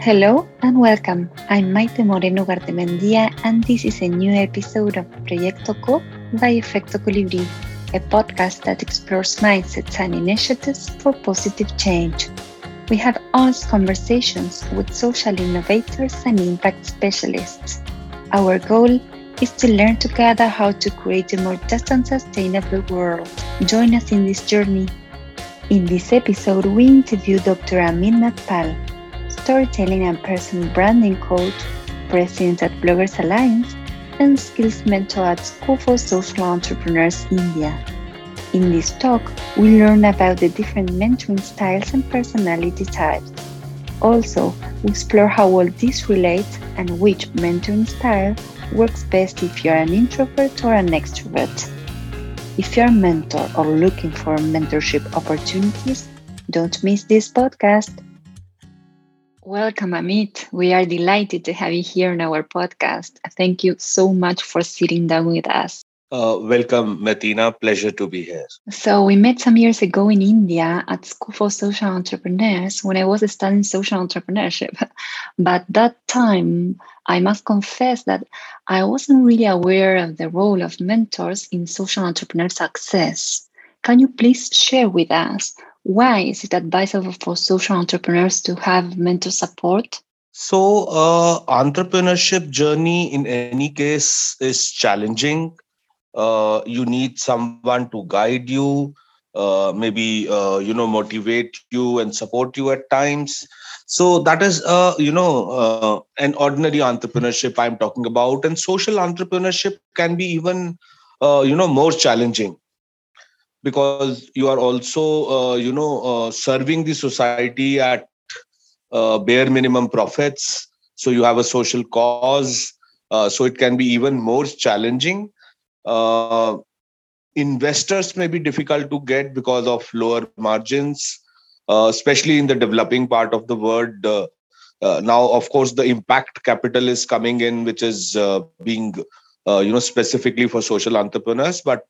Hello and welcome. I'm Maite Moreno Gartemendia, and this is a new episode of Proyecto Co by Efecto Colibri, a podcast that explores mindsets and initiatives for positive change. We have honest conversations with social innovators and impact specialists. Our goal is to learn together how to create a more just and sustainable world. Join us in this journey. In this episode, we interview Dr. Amit Nagpal, storytelling and personal branding coach, president at Bloggers Alliance, and skills mentor at School for Social Entrepreneurs India. In this talk, we learn about the different mentoring styles and personality types. Also, we explore how all this relates and which mentoring style works best if you're an introvert or an extrovert. If you're a mentor or looking for mentorship opportunities, don't miss this podcast. Welcome, Amit. We are delighted to have you here on our podcast. Thank you so much for sitting down with us. Uh, welcome, Maitena. Pleasure to be here. So, we met some years ago in India at School for Social Entrepreneurs when I was studying social entrepreneurship. But that time, I must confess that I wasn't really aware of the role of mentors in social entrepreneur success. Can you please share with us why is it advisable for social entrepreneurs to have mentor support? So, uh, entrepreneurship journey in any case is challenging. Uh, you need someone to guide you uh, maybe uh, you know motivate you and support you at times. So that is uh, you know uh, an ordinary entrepreneurship i'm talking about. And social entrepreneurship can be even uh, you know more challenging because you are also uh, you know uh, serving the society at uh, bare minimum profits so you have a social cause uh, so it can be even more challenging uh, investors may be difficult to get because of lower margins, uh, especially in the developing part of the world. Uh, uh now, of course, the impact capital is coming in, which is uh, being, uh, you know, specifically for social entrepreneurs. But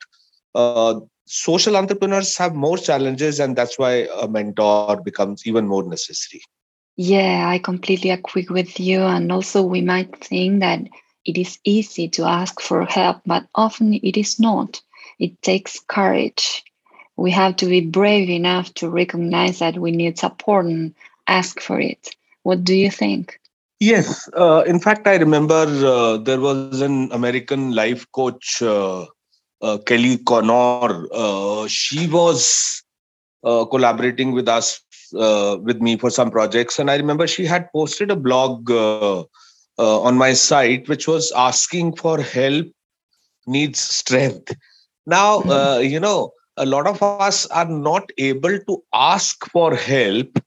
social entrepreneurs have more challenges, and that's why a mentor becomes even more necessary. Yeah, I completely agree with you. And also, we might think that it is easy to ask for help, but often it is not. It takes courage. We have to be brave enough to recognize that we need support and ask for it. What do you think? Yes. Uh, in fact, I remember uh, there was an American life coach, uh, Kelly Connor. Uh, she was uh, collaborating with us, with me for some projects. And I remember she had posted a blog uh, on my site, which was asking for help needs strength. Now, uh, you know, a lot of us are not able to ask for help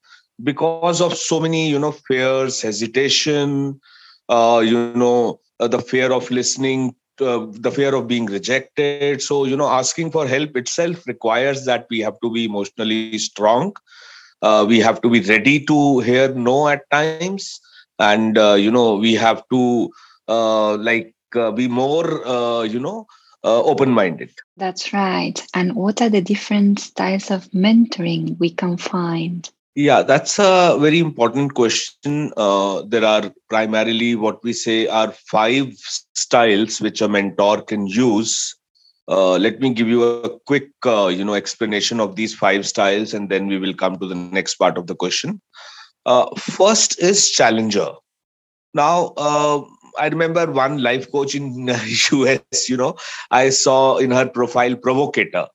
because of so many, you know, fears, hesitation, uh, you know, uh, the fear of listening, uh, the fear of being rejected. So, you know, asking for help itself requires that we have to be emotionally strong. Uh, we have to be ready to hear no at times and uh, you know we have to uh, like uh, be more you know open minded that's right and what are the different styles of mentoring we can find yeah that's a very important question uh, there are primarily what we say are five styles which a mentor can use Uh, let me give you a quick uh, you know explanation of these five styles and then we will come to the next part of the question uh, first is challenger. Now, uh, I remember one life coach in US, you know, I saw in her profile provocator.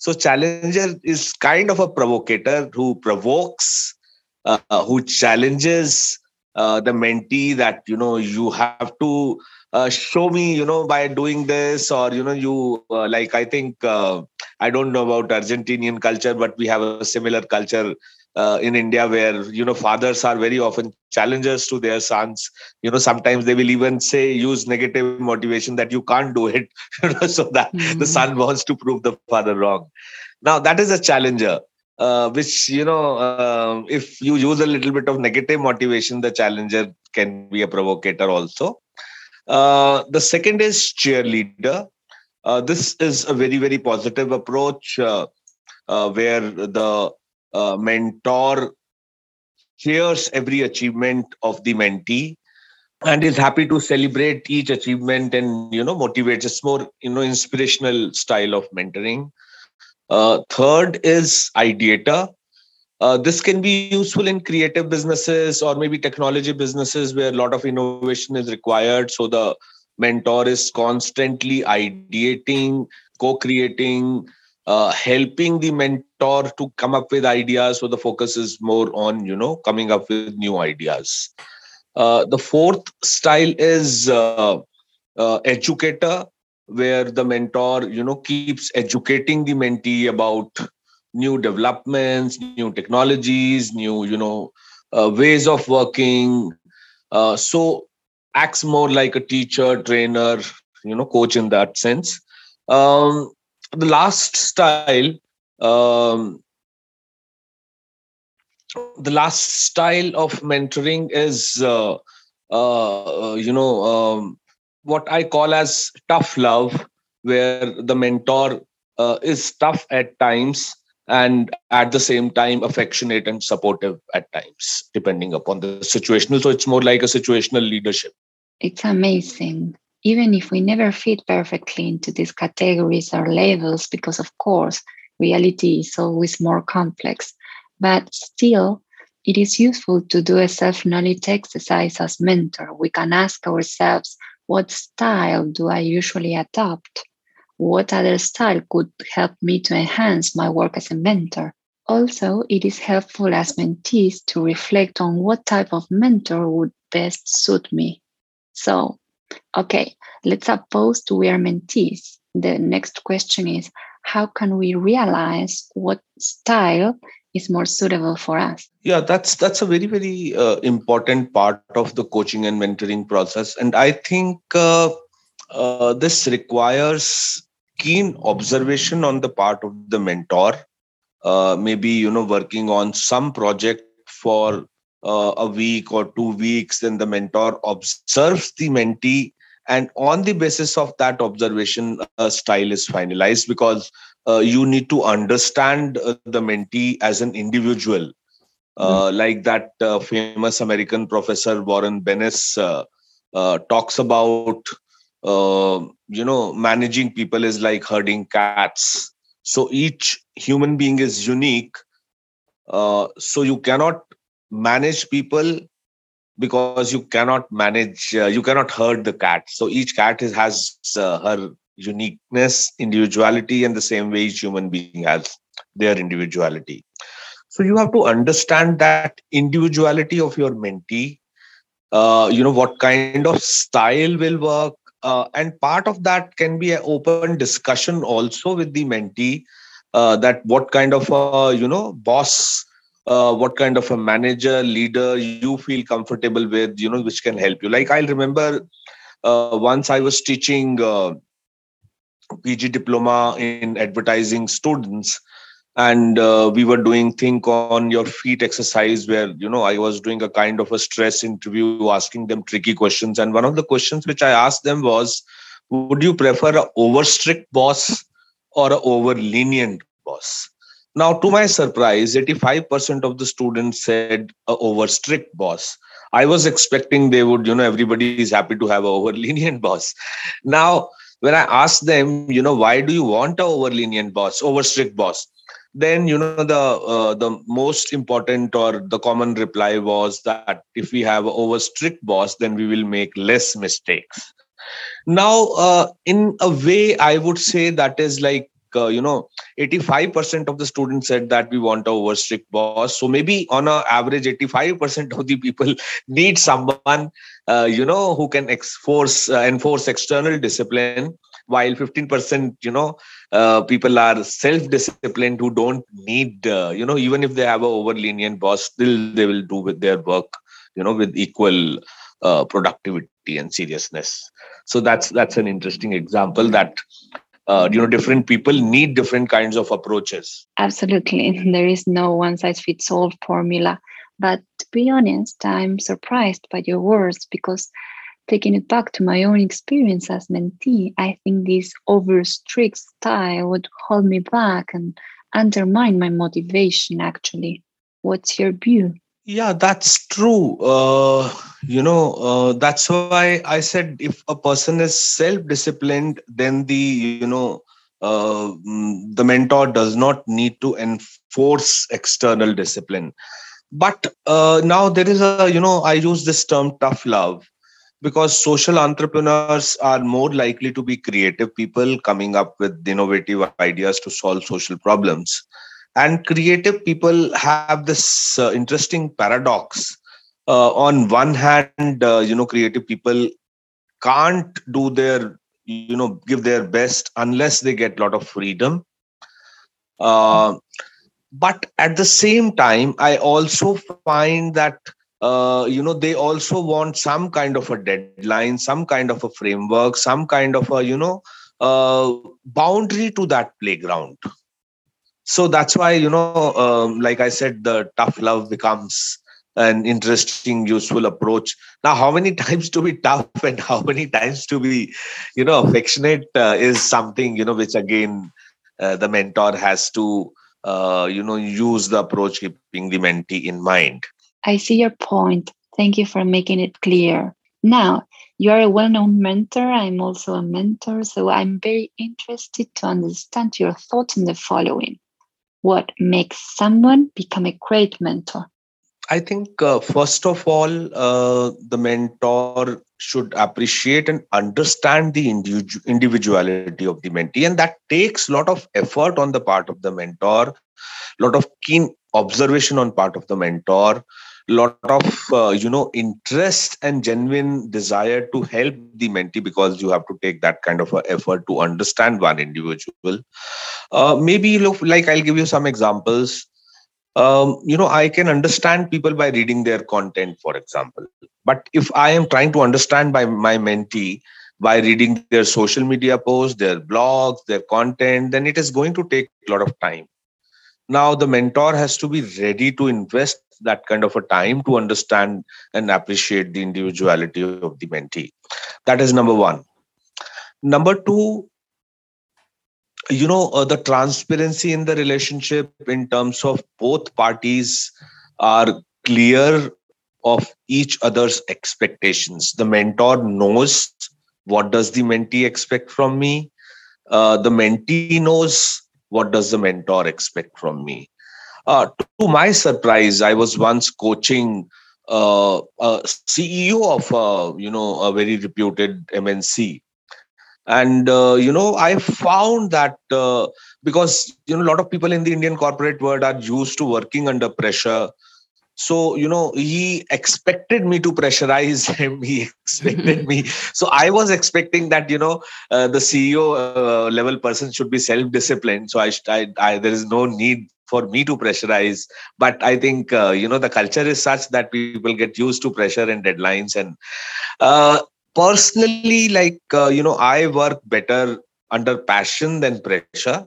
So, challenger is kind of a provocator who provokes, uh, who challenges uh, the mentee that, you know, you have to uh, show me, you know, by doing this, or, you know, you uh, like, I think, uh, I don't know about Argentinian culture, but we have a similar culture uh, in India, where you know fathers are very often challengers to their sons. You know, sometimes they will even say use negative motivation that you can't do it, so that mm-hmm. the son wants to prove the father wrong. Now that is a challenger. Uh, which you know, uh, if you use a little bit of negative motivation, the challenger can be a provocator also. Uh, the second is cheerleader. Uh, this is a very very positive approach uh, where the uh, mentor cheers every achievement of the mentee and is happy to celebrate each achievement and you know motivates. It's more you know inspirational style of mentoring. Uh, third is ideator. Uh, this can be useful in creative businesses or maybe technology businesses where a lot of innovation is required. So the mentor is constantly ideating co-creating uh, helping the mentor to come up with ideas so the focus is more on you know coming up with new ideas uh, the fourth style is uh, uh, educator, where the mentor, you know, keeps educating the mentee about new developments, new technologies, new, you know, uh, ways of working. Uh, so acts more like a teacher, trainer, you know, coach in that sense. Um, the last style um, the last style of mentoring is uh, uh, you know um, what i call as tough love where the mentor uh, is tough at times and at the same time affectionate and supportive at times depending upon the situational. So it's more like a situational leadership. It's amazing even if we never fit perfectly into these categories or labels because of course reality is always more complex but still, it is useful to do a self knowledge exercise as mentor. We can ask ourselves, what style do I usually adopt? What other style could help me to enhance my work as a mentor? Also, it is helpful as mentees to reflect on what type of mentor would best suit me. So, okay, let's suppose we are mentees. The next question is how can we realize what style is more suitable for us? Yeah that's that's a very very uh, important part of the coaching and mentoring process. And i think uh, uh, this requires keen observation on the part of the mentor. Uh, maybe you know working on some project for uh, a week or two weeks then the mentor observes the mentee and on the basis of that observation a style is finalized because uh, you need to understand uh, the mentee as an individual uh, mm-hmm. like that uh, famous american professor warren bennis uh, uh, talks about you know managing people is like herding cats so each human being is unique so you cannot manage people because you cannot manage you cannot herd the cat so each cat is, has her uniqueness, individuality, and the same way each human being has their individuality. So you have to understand that individuality of your mentee. Uh, you know what kind of style will work, uh, and part of that can be an open discussion also with the mentee. Uh, that what kind of you know boss uh, what kind of a manager leader you feel comfortable with you know which can help you. Like i remember uh, once i was teaching uh, PG diploma in advertising students and uh, we were doing think on your feet exercise where you know i was doing a kind of a stress interview asking them tricky questions. And one of the questions which i asked them was would you prefer a over strict boss or a over lenient boss now to my surprise 85% of the students said a over strict boss i was expecting they would you know everybody is happy to have over lenient boss now when I asked them, you know, why do you want a over lenient boss, over strict boss? Then you know the uh, the most important or the common reply was that if we have over strict boss, then we will make less mistakes. Now, uh, in a way, I would say that is like uh, you know 85% of the students said that we want a over strict boss. So maybe on a average 85% of the people need someone uh, you know who can ex- force uh, enforce external discipline while 15% you know uh, people are self disciplined who don't need uh, you know even if they have a over lenient boss still they will do with their work you know with equal uh, productivity and seriousness. So that's that's an interesting example that uh, you know different people need different kinds of approaches. Absolutely. There is no one size fits all formula. But to be honest i'm surprised by your words because taking it back to my own experience as mentee i think this over strict style would hold me back and undermine my motivation actually. What's your view Yeah, that's true. Uh, you know, uh, that's why I said if a person is self-disciplined, then the you know uh, mm, the mentor does not need to enforce external discipline. But uh, now there is a you know I use this term tough love because social entrepreneurs are more likely to be creative people coming up with innovative ideas to solve social problems and creative people have this uh, interesting paradox. Uh, on one hand uh, you know creative people can't do their you know give their best unless they get a lot of freedom. Uh, but at the same time i also find that uh, you know they also want some kind of a deadline some kind of a framework some kind of a you know uh, boundary to that playground so that's why you know um, like i said the tough love becomes an interesting useful approach. Now how many times to be tough and how many times to be you know affectionate uh, is something you know which again uh, the mentor has to uh, you know use the approach keeping the mentee in mind. I see your point. Thank you for making it clear. Now you are a well-known mentor. I'm also a mentor so i'm very interested to understand your thoughts on the following what makes someone become a great mentor? I think, uh, first of all, uh, the mentor should appreciate and understand the individu- individuality of the mentee. And that takes a lot of effort on the part of the mentor, a lot of keen observation on part of the mentor, lot of uh, you know interest and genuine desire to help the mentee because you have to take that kind of effort to understand one individual. Uh, maybe look like i'll give you some examples. Um, you know i can understand people by reading their content for example. But if i am trying to understand by my mentee by reading their social media posts their blogs their content then it is going to take a lot of time. Now the mentor has to be ready to invest that kind of a time to understand and appreciate the individuality of the mentee. That is number one. Number two you know uh, the transparency in the relationship in terms of both parties are clear of each other's expectations. The mentor knows what does the mentee expect from me. Uh, the mentee knows what does the mentor expect from me uh, to my surprise, I was once coaching uh, a CEO of uh, you know a very reputed MNC, and uh, you know I found that uh, because you know a lot of people in the Indian corporate world are used to working under pressure. So you know he expected me to pressurize him. He expected me. So I was expecting that you know uh, the CEO level person should be self-disciplined. So I, I, I there is no need for me to pressurize. But i think uh, you know the culture is such that people get used to pressure and deadlines. And uh, personally like uh, you know i work better under passion than pressure.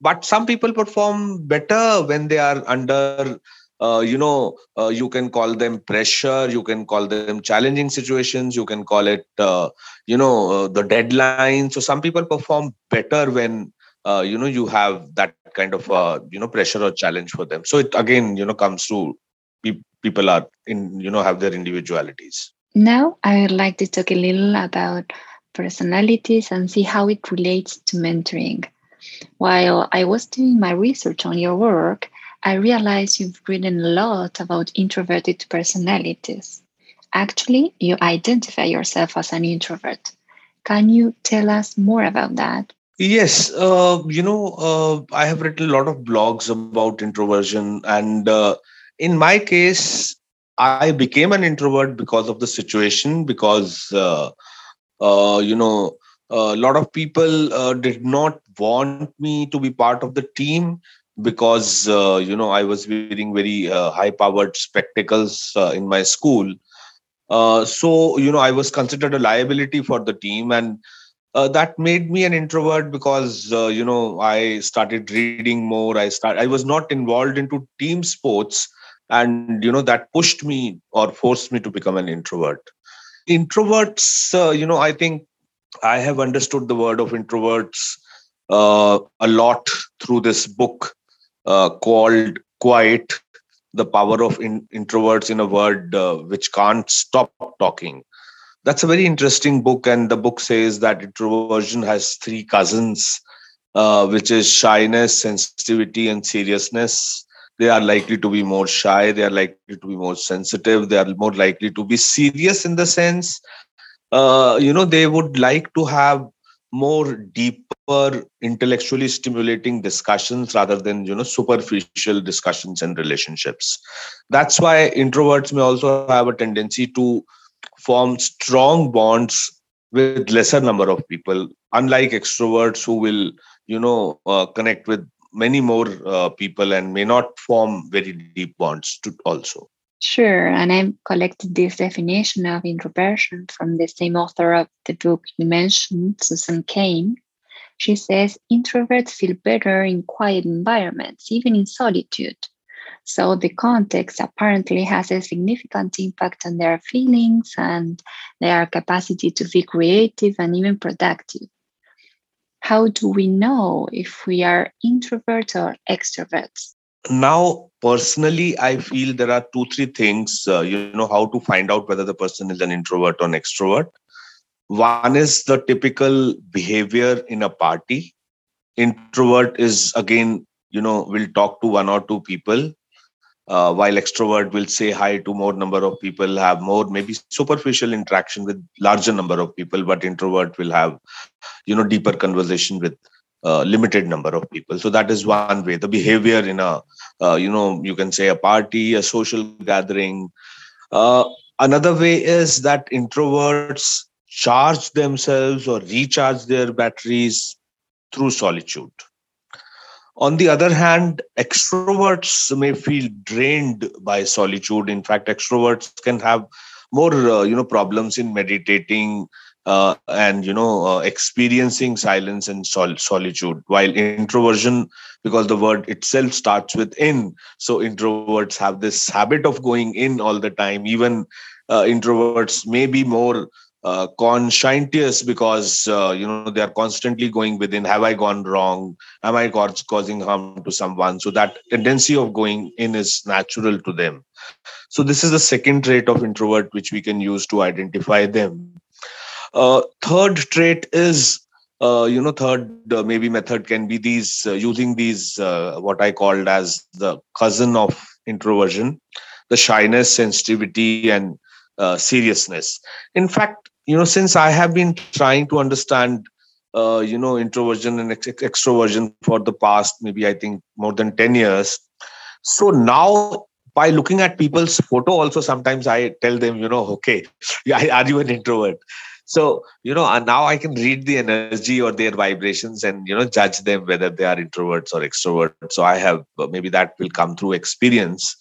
But some people perform better when they are under uh, you know uh, you can call them pressure you can call them challenging situations you can call it uh, you know uh, the deadline so some people perform better when uh, you know you have that kind of uh, you know pressure or challenge for them. So it again you know comes to pe- people are in you know have their individualities. Now i would like to talk a little about personalities and see how it relates to mentoring. While i was doing my research on your work i realized you've written a lot about introverted personalities. Actually you identify yourself as an introvert. Can you tell us more about that Yes, uh, you know, uh, I have written a lot of blogs about introversion, and uh, in my case, I became an introvert because of the situation. Because uh, uh, you know, a lot of people uh, did not want me to be part of the team because you know I was wearing very high-powered spectacles in my school. so you know, I was considered a liability for the team, and uh, that made me an introvert because uh, you know i started reading more. I start i was not involved into team sports and you know that pushed me or forced me to become an introvert. Introverts uh, you know i think i have understood the word of introverts uh, a lot through this book uh, called quiet the power of in, introverts in a world uh, which can't stop talking that's a very interesting book and the book says that introversion has three cousins uh, which is shyness sensitivity and seriousness. They are likely to be more shy they are likely to be more sensitive they are more likely to be serious in the sense uh, you know they would like to have more deeper intellectually stimulating discussions rather than you know superficial discussions and relationships. That's why introverts may also have a tendency to form strong bonds with lesser number of people unlike extroverts who will you know uh, connect with many more uh, people and may not form very deep bonds to also Sure, and i've collected this definition of introversion from the same author of the book you mentioned, Susan Cain. She says introverts feel better in quiet environments, even in solitude. So the context apparently has a significant impact on their feelings and their capacity to be creative and even productive. How do we know if we are introverts or extroverts? Now, personally, I feel there are two, three things, uh, you know, how to find out whether the person is an introvert or an extrovert. One is the typical behavior in a party. Introvert is, again, you know, will talk to one or two people uh, while extrovert will say hi to more number of people have more maybe superficial interaction with larger number of people but introvert will have you know deeper conversation with uh, limited number of people. So that is one way. The behavior in a uh, you know you can say a party a social gathering. Uh, another way is that introverts charge themselves or recharge their batteries through solitude on the other hand, extroverts may feel drained by solitude. In fact, extroverts can have more, uh, you know, problems in meditating uh, and you know uh, experiencing silence and sol- solitude. While introversion, because the word itself starts with in, so introverts have this habit of going in all the time. Even uh, introverts may be more uh, conscientious because uh, you know they are constantly going within have i gone wrong? Am i causing harm to someone? So that tendency of going in is natural to them. So this is the second trait of introvert which we can use to identify them. Uh, third trait is uh, you know third uh, maybe method can be these using these what i called as the cousin of introversion the shyness sensitivity and uh, seriousness. In fact, you know since i have been trying to understand uh, you know introversion and ex- extroversion for the past maybe i think more than 10 years. So now by looking at people's photo also sometimes i tell them you know okay are you an introvert? So you know and now i can read the energy or their vibrations and you know judge them whether they are introverts or extroverts. So i have uh, maybe that will come through experience.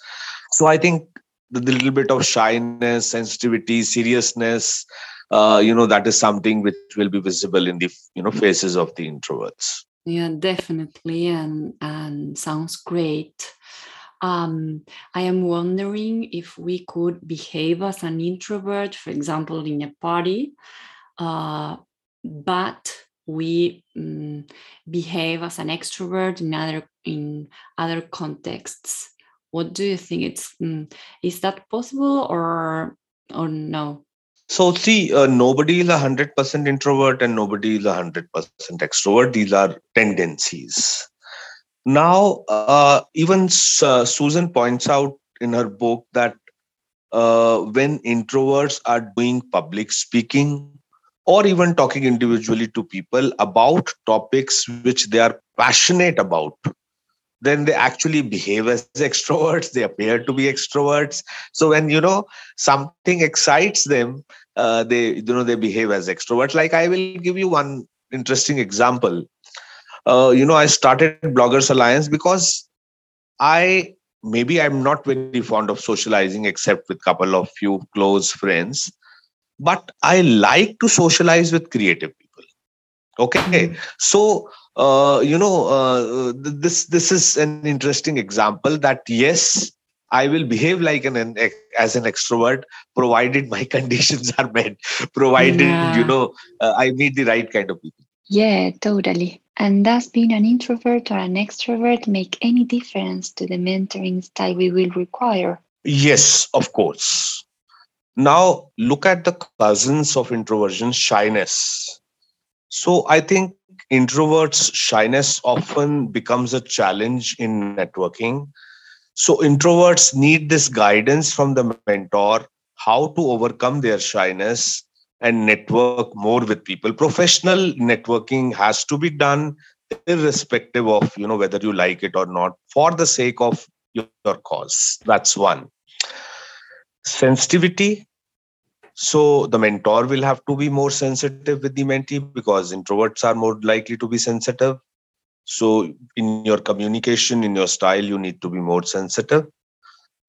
So i think the, the little bit of shyness sensitivity seriousness uh, you know that is something which will be visible in the you know faces of the introverts yeah definitely and and sounds great um, I am wondering if we could behave as an introvert, for example, in a party, uh, but we um, behave as an extrovert in other in other contexts. What do you think? It's um, is that possible or or no? So see, uh, nobody is a hundred percent introvert and nobody is a hundred percent extrovert. These are tendencies. Now, uh, even uh, Susan points out in her book that uh, when introverts are doing public speaking or even talking individually to people about topics which they are passionate about, then they actually behave as extroverts. They appear to be extroverts. So when you know something excites them uh, they you know they behave as extroverts. Like i will give you one interesting example. Uh, you know i started bloggers alliance because i maybe i'm not very fond of socializing except with couple of few close friends but i like to socialize with creative people. Okay? Mm-hmm. so uh, you know, uh, this this is an interesting example that yes, I will behave like an, an as an extrovert, provided my conditions are met, provided yeah. you know uh, I meet the right kind of people. Yeah, totally. And does being an introvert or an extrovert make any difference to the mentoring style we will require? Yes, of course. Now, look at the cousins of introversion shyness. So, I think introverts' shyness often becomes a challenge in networking. So, introverts need this guidance from the mentor how to overcome their shyness and network more with people. Professional networking has to be done irrespective of you know whether you like it or not for the sake of your, cause. That's one. Sensitivity so the mentor will have to be more sensitive with the mentee because introverts are more likely to be sensitive. So in your communication in your style you need to be more sensitive.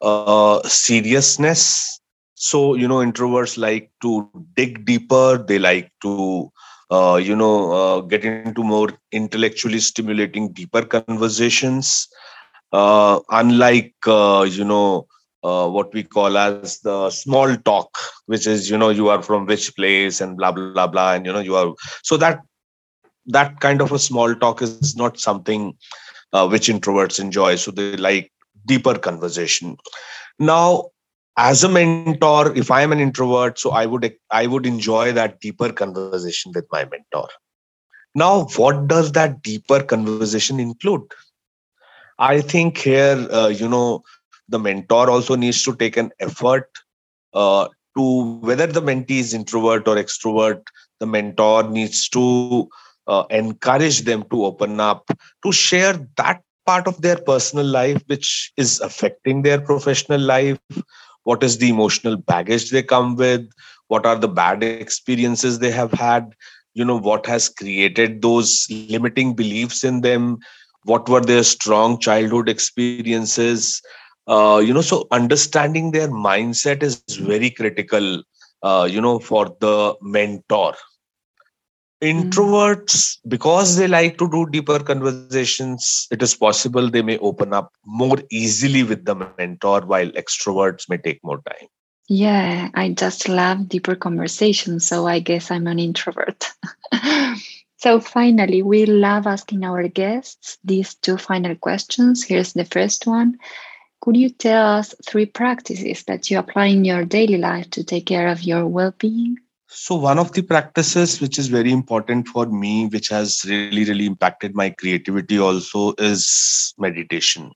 Uh, seriousness. So you know introverts like to dig deeper. They like to uh, you know uh, get into more intellectually stimulating deeper conversations. Uh, unlike uh, you know uh, what we call as the small talk which is you know you are from which place and blah blah blah and you know you are so that that kind of a small talk is not something uh, which introverts enjoy. So they like deeper conversation. Now as a mentor if i am an introvert so i would i would enjoy that deeper conversation with my mentor. Now what does that deeper conversation include? I think here uh, you know the mentor also needs to take an effort uh, to whether the mentee is introvert or extrovert the mentor needs to uh, encourage them to open up to share that part of their personal life which is affecting their professional life. What is the emotional baggage they come with? What are the bad experiences they have had? You know what has created those limiting beliefs in them? What were their strong childhood experiences uh, you know so understanding their mindset is very critical uh, you know for the mentor. Introverts because they like to do deeper conversations it is possible they may open up more easily with the mentor while extroverts may take more time. Yeah i just love deeper conversations so i guess i'm an introvert. So finally we love asking our guests these two final questions. Here's the first one could you tell us three practices that you apply in your daily life to take care of your well-being? So one of the practices which is very important for me which has really really impacted my creativity also is meditation.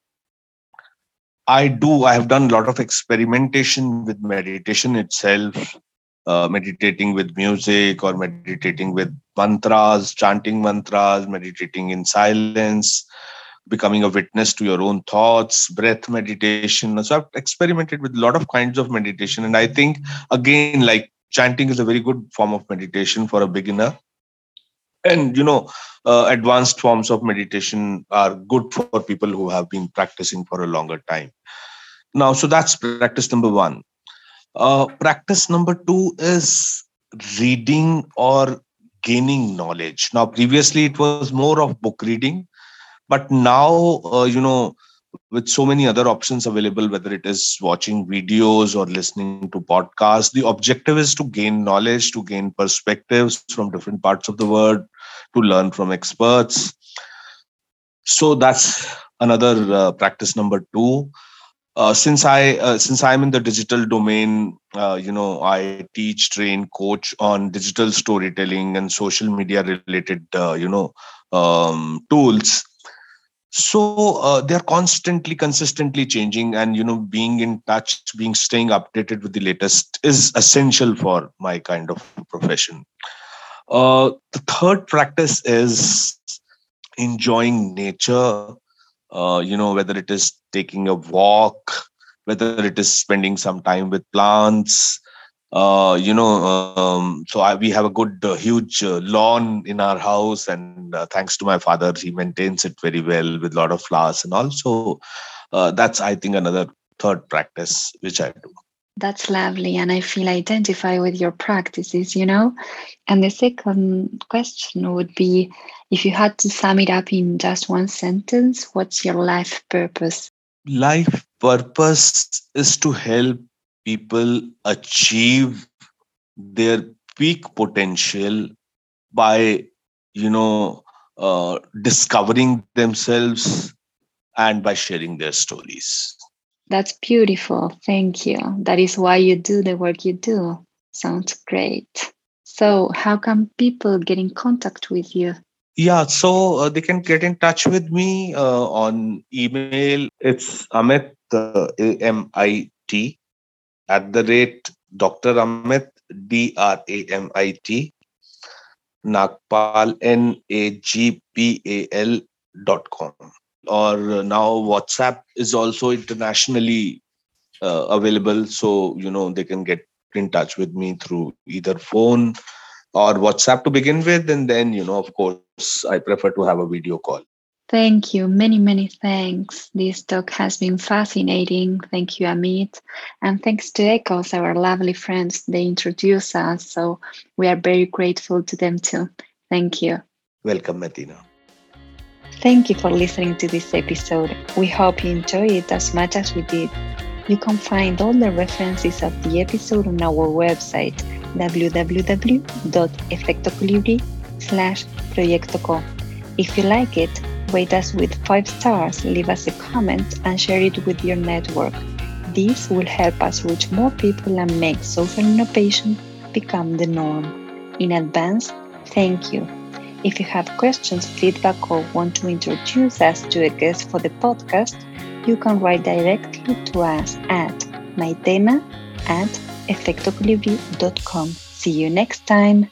I do i have done a lot of experimentation with meditation itself uh, meditating with music or meditating with mantras chanting mantras meditating in silence becoming a witness to your own thoughts breath meditation. So i've experimented with a lot of kinds of meditation. And i think again like chanting is a very good form of meditation for a beginner. And you know uh, advanced forms of meditation are good for people who have been practicing for a longer time. Now so that's practice number one. Uh, practice number two is reading or gaining knowledge. Now previously it was more of book reading but now uh, you know with so many other options available, whether it is watching videos or listening to podcasts, the objective is to gain knowledge, to gain perspectives from different parts of the world, to learn from experts. So that's another uh, practice number two. Uh, since I uh, since I'm in the digital domain, uh, you know, I teach, train, coach on digital storytelling and social media related, uh, you know, um, tools so uh, they're constantly consistently changing and you know being in touch being staying updated with the latest is essential for my kind of profession. Uh, the third practice is enjoying nature. Uh, you know whether it is taking a walk whether it is spending some time with plants uh, you know, um, so I, we have a good, uh, huge uh, lawn in our house, and uh, thanks to my father, he maintains it very well with a lot of flowers, and also uh, that's I think another third practice which I do. That's lovely, and I feel identify with your practices, you know. And the second question would be, if you had to sum it up in just one sentence, what's your life purpose? Life purpose is to help people achieve their peak potential by you know uh, discovering themselves and by sharing their stories. That's beautiful. Thank you. That is why you do the work you do. Sounds great. So, how can people get in contact with you? Yeah, so uh, they can get in touch with me uh, on email. It's Amit, uh, A-M-I-T, at the rate Dr. Amit, D-R-A-M-I-T, Nagpal, N-A-G-P-A-L dot com. Or now WhatsApp is also internationally uh, available. So, you know, they can get in touch with me through either phone or WhatsApp to begin with. And then, you know, of course, I prefer to have a video call. Thank you. Many, many thanks. This talk has been fascinating. Thank you, Amit. And thanks to Echoes, our lovely friends. They introduced us. So we are very grateful to them too. Thank you. Welcome, Martina. Thank you for listening to this episode. We hope you enjoyed it as much as we did. You can find all the references of the episode on our website www.efectocolibri slash proyectoco. If you like it, rate us with 5 stars, leave us a comment, and share it with your network. This will help us reach more people and make social innovation become the norm. In advance, thank you. If you have questions, feedback, or want to introduce us to a guest for the podcast, you can write directly to us at maitena at efectocolibri.com. See you next time.